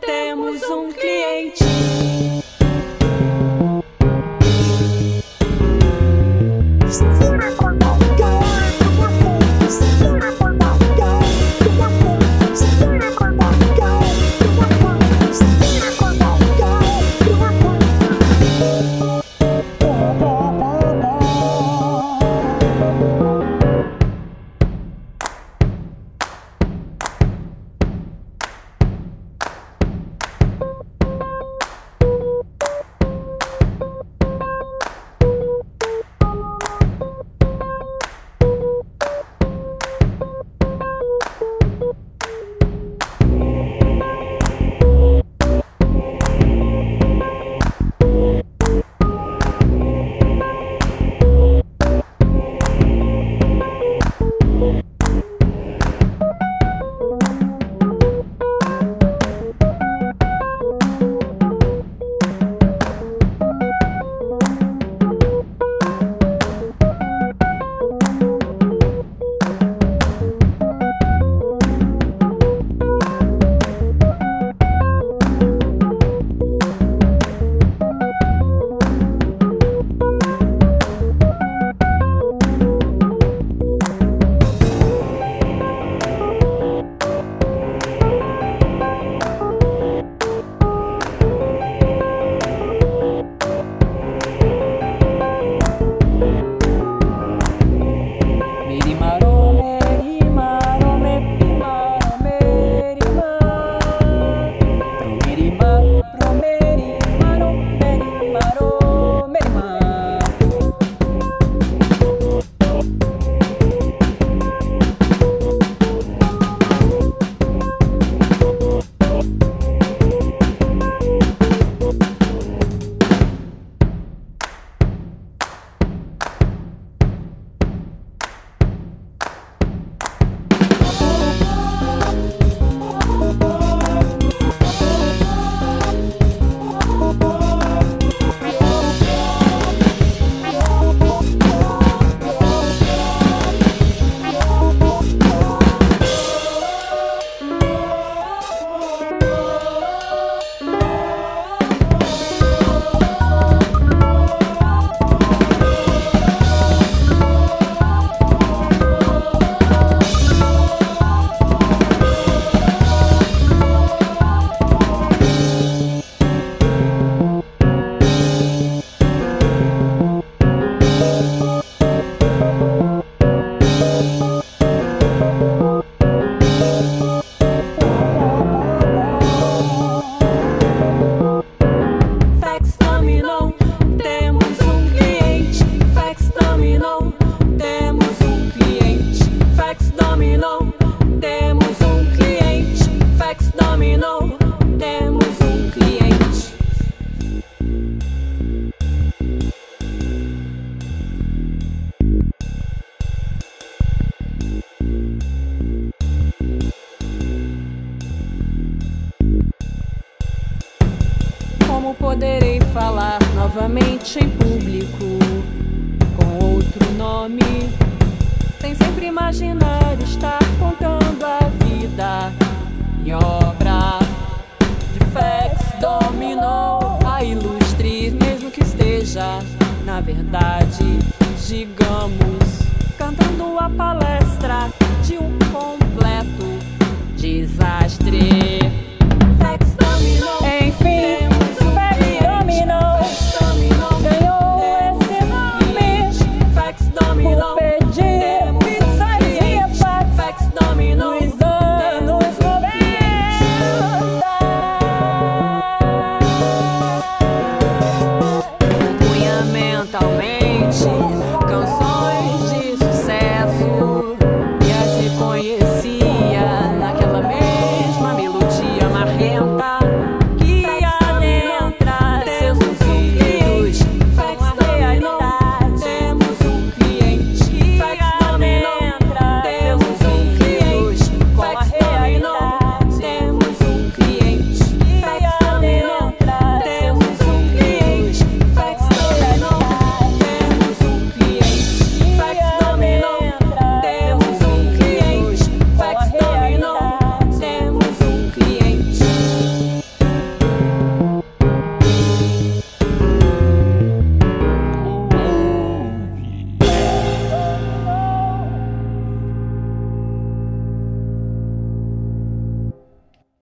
temos um cliente. poderei falar novamente em público com outro nome, sem sempre imaginar estar contando a vida e obra de Fex dominou a ilustre, mesmo que esteja, na verdade, digamos, cantando a palavra.